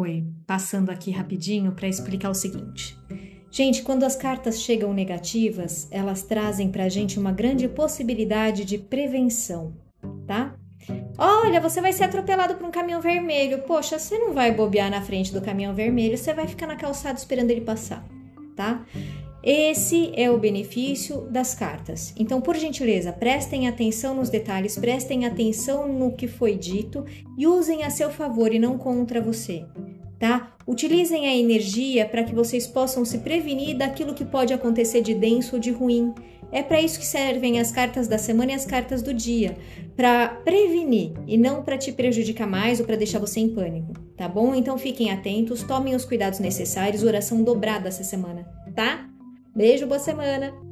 Oi, passando aqui rapidinho para explicar o seguinte. Gente, quando as cartas chegam negativas, elas trazem para a gente uma grande possibilidade de prevenção, tá? Olha, você vai ser atropelado por um caminhão vermelho. Poxa, você não vai bobear na frente do caminhão vermelho, você vai ficar na calçada esperando ele passar, tá? Esse é o benefício das cartas. Então, por gentileza, prestem atenção nos detalhes, prestem atenção no que foi dito e usem a seu favor e não contra você tá? Utilizem a energia para que vocês possam se prevenir daquilo que pode acontecer de denso ou de ruim. É para isso que servem as cartas da semana e as cartas do dia, para prevenir e não para te prejudicar mais ou para deixar você em pânico, tá bom? Então fiquem atentos, tomem os cuidados necessários, oração dobrada essa semana, tá? Beijo, boa semana.